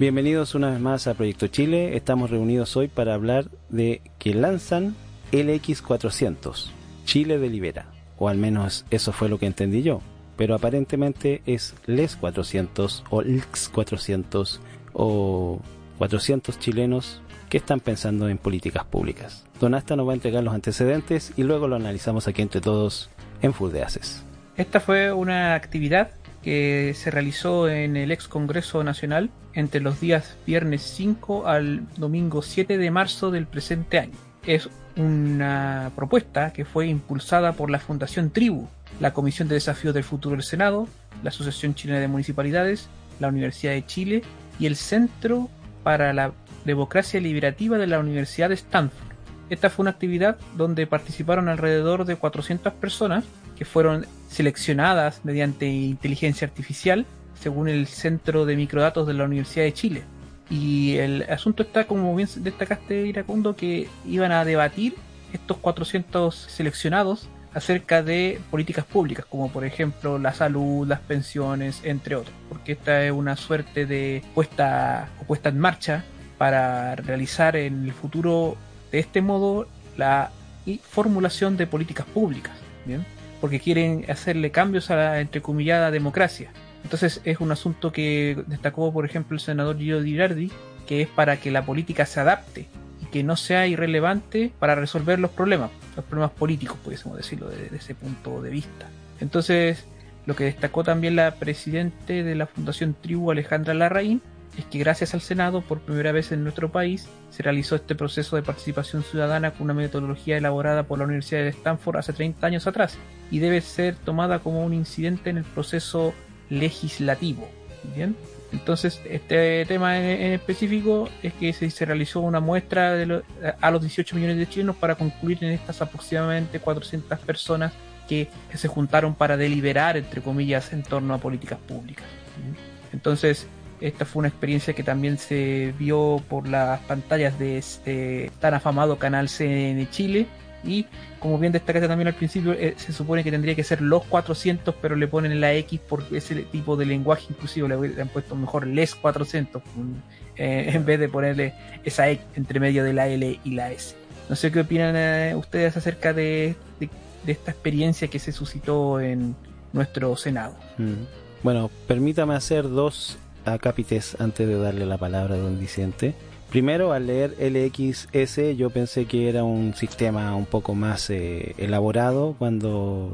Bienvenidos una vez más a Proyecto Chile. Estamos reunidos hoy para hablar de que lanzan LX400. Chile delibera. O al menos eso fue lo que entendí yo. Pero aparentemente es LES 400 o LX 400 o 400 chilenos que están pensando en políticas públicas. Donasta nos va a entregar los antecedentes y luego lo analizamos aquí entre todos en Full de Aces. Esta fue una actividad que se realizó en el ex Congreso Nacional entre los días viernes 5 al domingo 7 de marzo del presente año. Es una propuesta que fue impulsada por la Fundación Tribu, la Comisión de Desafíos del Futuro del Senado, la Asociación Chilena de Municipalidades, la Universidad de Chile y el Centro para la Democracia Liberativa de la Universidad de Stanford. Esta fue una actividad donde participaron alrededor de 400 personas que fueron seleccionadas mediante inteligencia artificial según el Centro de Microdatos de la Universidad de Chile. Y el asunto está, como bien destacaste, Iracundo, que iban a debatir estos 400 seleccionados acerca de políticas públicas, como por ejemplo la salud, las pensiones, entre otros, porque esta es una suerte de puesta puesta en marcha para realizar en el futuro de este modo la formulación de políticas públicas, ¿bien? Porque quieren hacerle cambios a la entrecomillada democracia. Entonces es un asunto que destacó, por ejemplo, el senador Gio Girardi, que es para que la política se adapte y que no sea irrelevante para resolver los problemas, los problemas políticos, pudiésemos decirlo, desde ese punto de vista. Entonces, lo que destacó también la presidente de la Fundación Tribu, Alejandra Larraín, es que gracias al Senado, por primera vez en nuestro país, se realizó este proceso de participación ciudadana con una metodología elaborada por la Universidad de Stanford hace 30 años atrás y debe ser tomada como un incidente en el proceso legislativo. Bien, entonces este tema en, específico es que se, realizó una muestra a los 18 millones de chilenos para concluir en estas aproximadamente 400 personas que, que se juntaron para deliberar, entre comillas, en torno a políticas públicas. Entonces, esta fue una experiencia que también se vio por las pantallas de este tan afamado canal CN Chile. Y como bien destacaste también al principio, eh, se supone que tendría que ser los 400, pero le ponen la X por ese tipo de lenguaje inclusive, le, han puesto mejor les 400 eh, en vez de ponerle esa X entre medio de la L y la S. No sé qué opinan eh, ustedes acerca de, esta experiencia que se suscitó en nuestro Senado. Mm. Bueno, permítame hacer dos acápites antes de darle la palabra a don Vicente. Primero, al leer LXS, yo pensé que era un sistema un poco más eh, elaborado cuando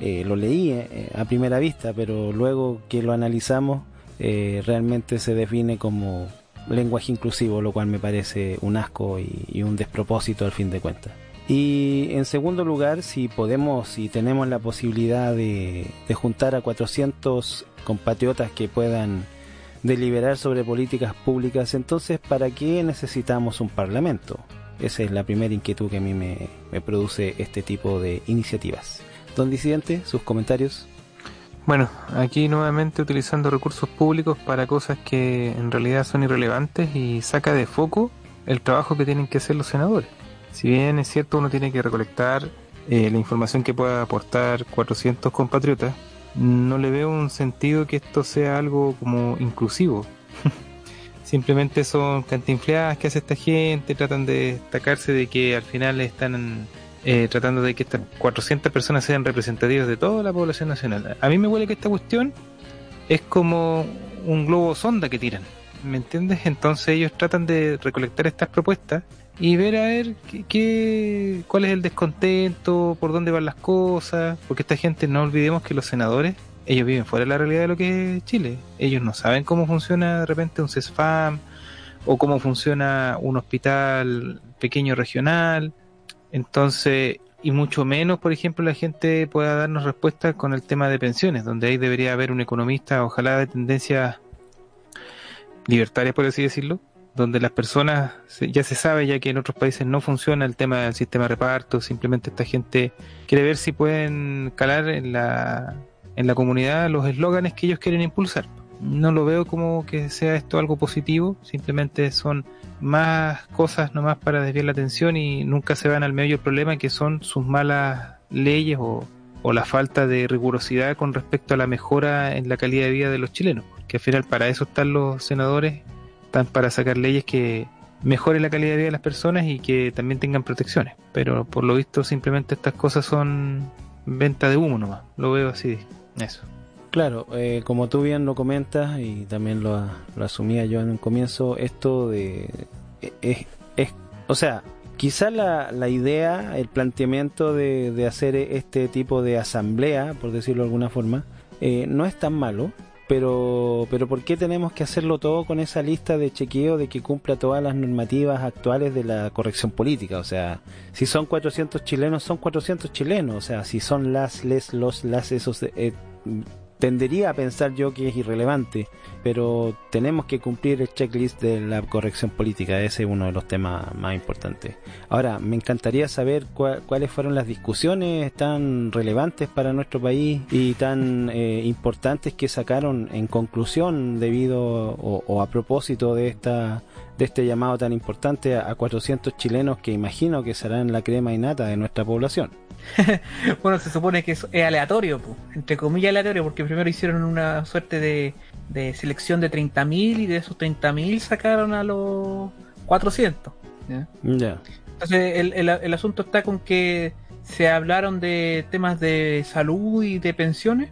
eh, lo leí eh, a primera vista, pero luego que lo analizamos, realmente se define como lenguaje inclusivo, lo cual me parece un asco y, un despropósito al fin de cuentas. Y en segundo lugar, si podemos, si tenemos la posibilidad de juntar a 400 compatriotas que puedan deliberar sobre políticas públicas, entonces ¿para qué necesitamos un parlamento? Esa es la primera inquietud que a mí me, produce este tipo de iniciativas. Don Disidente, sus comentarios. Bueno, aquí nuevamente utilizando recursos públicos para cosas que en realidad son irrelevantes y saca de foco el trabajo que tienen que hacer los senadores. Si bien es cierto uno tiene que recolectar eh, la información que pueda aportar 400 compatriotas, no le veo un sentido que esto sea algo como inclusivo. Simplemente son cantinfleadas que hace esta gente, tratan de destacarse de que al final están eh, tratando de que estas 400 personas sean representativas de toda la población nacional. A mí me huele que esta cuestión es como un globo sonda que tiran, ¿me entiendes? Entonces ellos tratan de recolectar estas propuestas y ver a ver qué, cuál es el descontento, por dónde van las cosas, porque esta gente no olvidemos que los senadores, ellos viven fuera de la realidad de lo que es Chile. Ellos no saben cómo funciona de repente un CESFAM o cómo funciona un hospital pequeño regional. Entonces, y mucho menos, por ejemplo, la gente pueda darnos respuestas con el tema de pensiones, donde ahí debería haber un economista, ojalá de tendencias libertarias, por así decirlo, donde las personas, ya se sabe ya que en otros países no funciona el tema del sistema de reparto, simplemente esta gente quiere ver si pueden calar en la, en la comunidad los eslóganes que ellos quieren impulsar. No lo veo como que sea esto algo positivo, simplemente son más cosas nomás para desviar la atención y nunca se van al medio del problema que son sus malas leyes o, o la falta de rigurosidad con respecto a la mejora en la calidad de vida de los chilenos, que al final para eso están los senadores están para sacar leyes que mejoren la calidad de vida de las personas y que también tengan protecciones. Pero por lo visto simplemente estas cosas son venta de humo nomás. Lo veo así. Eso. Claro, eh, como tú bien lo comentas y también lo, lo asumía yo en un comienzo, esto de... Es, es, o sea, quizá la, la idea, el planteamiento de, de hacer este tipo de asamblea, por decirlo de alguna forma, eh, no es tan malo, pero, pero ¿por qué tenemos que hacerlo todo con esa lista de chequeo de que cumpla todas las normativas actuales de la corrección política? O sea, si son 400 chilenos, son 400 chilenos. O sea, si son las, les, los, las, esos... Eh, tendería a pensar yo que es irrelevante, pero tenemos que cumplir el checklist de la corrección política, ese es uno de los temas más importantes. Ahora, me encantaría saber cuáles fueron las discusiones tan relevantes para nuestro país y tan eh, importantes que sacaron en conclusión debido o, o a propósito de esta de este llamado tan importante a 400 chilenos que imagino que serán la crema innata de nuestra población. bueno, se supone que es, aleatorio, entre comillas aleatorio, porque primero hicieron una suerte de, de selección de 30.000 y de esos 30.000 sacaron a los 400. ¿ya? Entonces el, el, el, asunto está con que se hablaron de temas de salud y de pensiones,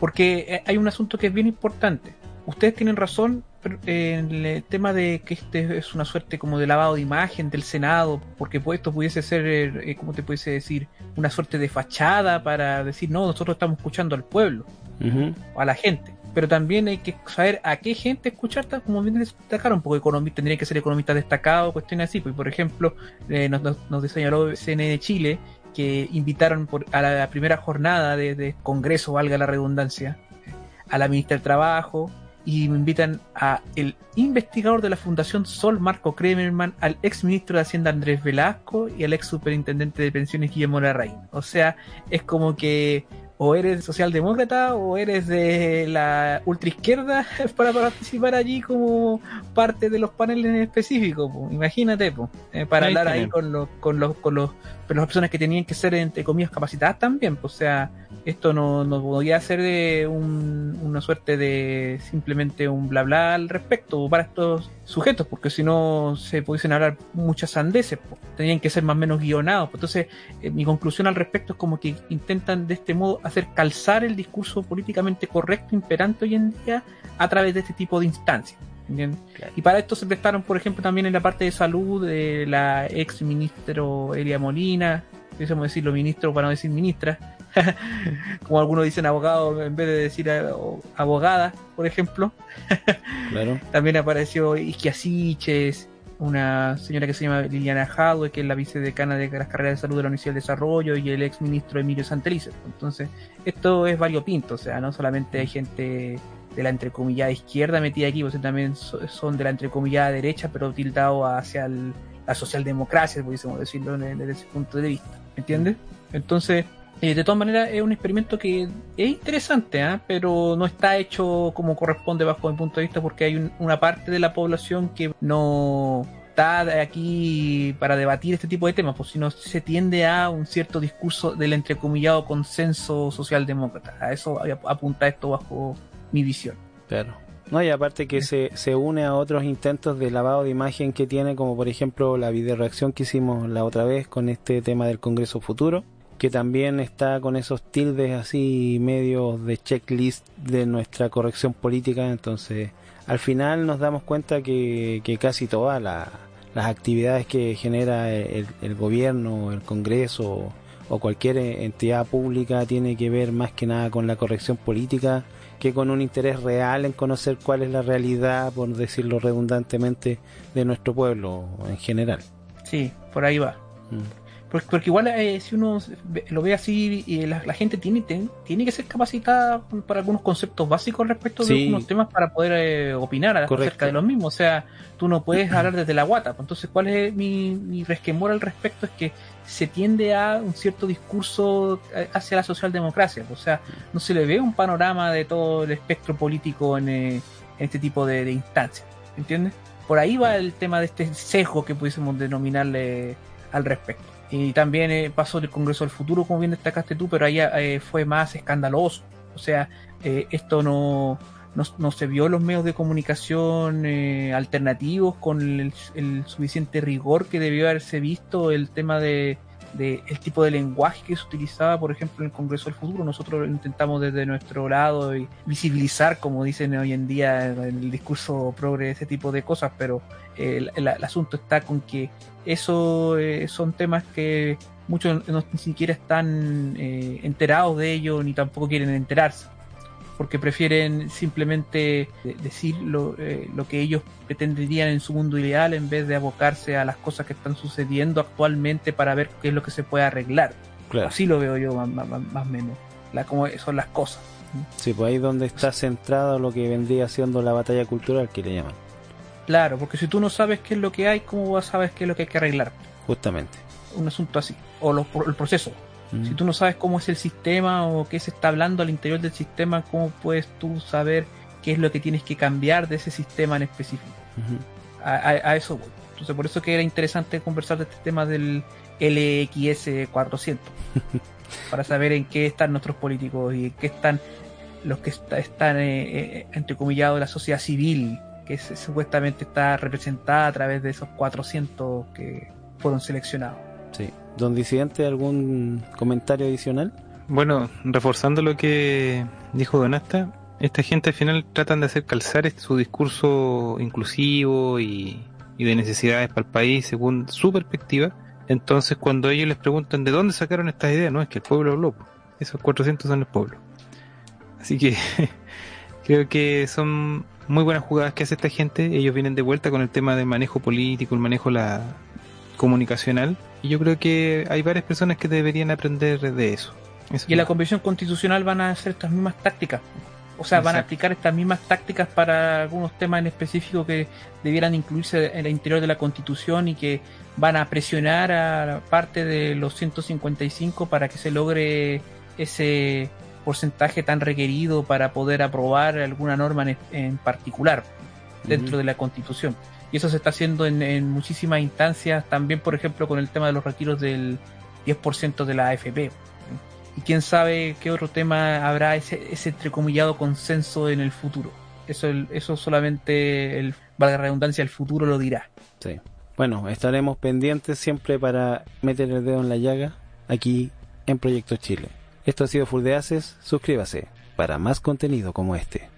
porque hay un asunto que es bien importante. Ustedes tienen razón en el tema de que este es una suerte como de lavado de imagen del Senado, porque pues esto pudiese ser, eh, como te pudiese decir, una suerte de fachada para decir, no, nosotros estamos escuchando al pueblo, uh -huh. a la gente. Pero también hay que saber a qué gente escuchar, como bien destacaron, porque economistas tendrían que ser economistas destacados, cuestiones así. Pues, por ejemplo, eh, nos, nos, nos señaló CNN Chile que invitaron por, a la primera jornada de, de Congreso, valga la redundancia, a la ministra del Trabajo, y me invitan a el investigador de la Fundación Sol, Marco Kremerman, al ex ministro de Hacienda Andrés Velasco y al ex superintendente de pensiones Guillermo Larraín. O sea, es como que o eres socialdemócrata o eres de la ultraizquierda para participar allí como parte de los paneles en específico. Po. Imagínate, po, eh, para ahí hablar ahí con los, con los, con los, con las personas que tenían que ser entre comillas capacitadas también. Po. O sea, esto no, no podía ser de un, una suerte de simplemente un bla bla al respecto para estos sujetos, porque si no se pudiesen hablar muchas sandeces, po. tenían que ser más o menos guionados. Entonces, eh, mi conclusión al respecto es como que intentan de este modo hacer calzar el discurso políticamente correcto, imperante hoy en día, a través de este tipo de instancias. Claro. Y para esto se prestaron, por ejemplo, también en la parte de salud de la ex ministro Elia Molina, decir decirlo ministro para no decir ministra, como algunos dicen abogado en vez de decir abogada, por ejemplo. claro. También apareció Isquiasiches, una señora que se llama Liliana Jadwe, que es la vicedecana de las carreras de salud de la Universidad del Desarrollo, y el ex ministro Emilio Santelice. Entonces, esto es variopinto, o sea, no solamente hay gente de la entrecomillada izquierda metida aquí, pues también son de la entrecomillada derecha, pero tildado hacia el, la socialdemocracia, pudiésemos decirlo desde ese punto de vista. ¿Entiendes? Entonces, eh, de todas maneras, es un experimento que es interesante, ¿eh? pero no está hecho como corresponde bajo mi punto de vista, porque hay un, una parte de la población que no está aquí para debatir este tipo de temas, pues si no se tiende a un cierto discurso del entrecomillado consenso socialdemócrata. A eso apunta esto bajo mi visión. Claro. No, y aparte que se, se une a otros intentos de lavado de imagen que tiene, como por ejemplo la video reacción que hicimos la otra vez con este tema del Congreso Futuro, que también está con esos tildes así medios de checklist de nuestra corrección política. Entonces, al final nos damos cuenta que, que casi todas la, las actividades que genera el, el gobierno, el Congreso o cualquier entidad pública tiene que ver más que nada con la corrección política que con un interés real en conocer cuál es la realidad, por decirlo redundantemente, de nuestro pueblo en general. Sí, por ahí va. Mm. Porque, porque, igual eh, si uno lo ve así, eh, la, la, gente tiene, ten, tiene que ser capacitada para algunos conceptos básicos respecto de algunos temas para poder eh, opinar acerca de los mismos. O sea, tú no puedes hablar desde la guata. Entonces, ¿cuál es mi, mi resquemor al respecto? Es que se tiende a un cierto discurso hacia la socialdemocracia. O sea, no se le ve un panorama de todo el espectro político en, en este tipo de, de instancias. ¿Entiendes? Por ahí va el tema de este sesgo que pudiésemos denominarle al respecto. Y también eh, pasó del Congreso del Futuro, como bien destacaste tú, pero ahí eh, fue más escandaloso. O sea, eh, esto no, no, se vio los medios de comunicación eh, alternativos con el, suficiente rigor que debió haberse visto el tema de, el tipo de lenguaje que se utilizaba, por ejemplo, en el Congreso del Futuro. Nosotros intentamos desde nuestro lado visibilizar, como dicen hoy en día en el discurso progre, ese tipo de cosas, pero el, asunto está con que eso eh, son temas que muchos no, ni siquiera están eh, enterados de ello ni tampoco quieren enterarse porque prefieren simplemente decir eh, lo, que ellos pretenderían en su mundo ideal en vez de abocarse a las cosas que están sucediendo actualmente para ver qué es lo que se puede arreglar. Así lo veo yo más o menos, la, como son las cosas. Sí, pues ahí donde está centrado lo que vendría siendo la batalla cultural que le llaman. Claro, porque si tú no sabes qué es lo que hay, ¿cómo vas a saber qué es lo que hay que arreglar? Justamente. Un asunto así. O el proceso. Si tú no sabes cómo es el sistema o qué se está hablando al interior del sistema, ¿cómo puedes tú saber qué es lo que tienes que cambiar de ese sistema en específico? a, eso voy. Entonces, por eso que era interesante conversar de este tema del LX 400 para saber en qué están nuestros políticos y en qué están los que están, eh, eh, entrecomillados de la sociedad civil, que supuestamente está representada a través de esos 400 que fueron seleccionados. Sí. Don Disidente, ¿algún comentario adicional? Bueno, reforzando lo que dijo Donasta, esta gente al final tratan de hacer calzar su discurso inclusivo y, de necesidades para el país según su perspectiva. Entonces, cuando ellos les preguntan de dónde sacaron estas ideas, no es que el pueblo habló. Esos 400 son el pueblo. Así que creo que son muy buenas jugadas que hace esta gente. Ellos vienen de vuelta con el tema del manejo político, el manejo la, comunicacional. Y yo creo que hay varias personas que deberían aprender de eso. y en la Convención Constitucional van a hacer estas mismas tácticas. O sea, van a aplicar estas mismas tácticas para algunos temas en específico que debieran incluirse en el interior de la Constitución y que van a presionar a parte de los 155 para que se logre ese porcentaje tan requerido para poder aprobar alguna norma en, particular dentro de la Constitución y eso se está haciendo en, muchísimas instancias, también por ejemplo con el tema de los retiros del 10% de la AFP. Y quién sabe qué otro tema habrá ese, ese entrecomillado consenso en el futuro. Eso, eso solamente, el, valga la redundancia, el futuro lo dirá. Sí. Bueno, estaremos pendientes siempre para meter el dedo en la llaga aquí en Proyecto Chile. Esto ha sido Full de suscríbase para más contenido como este.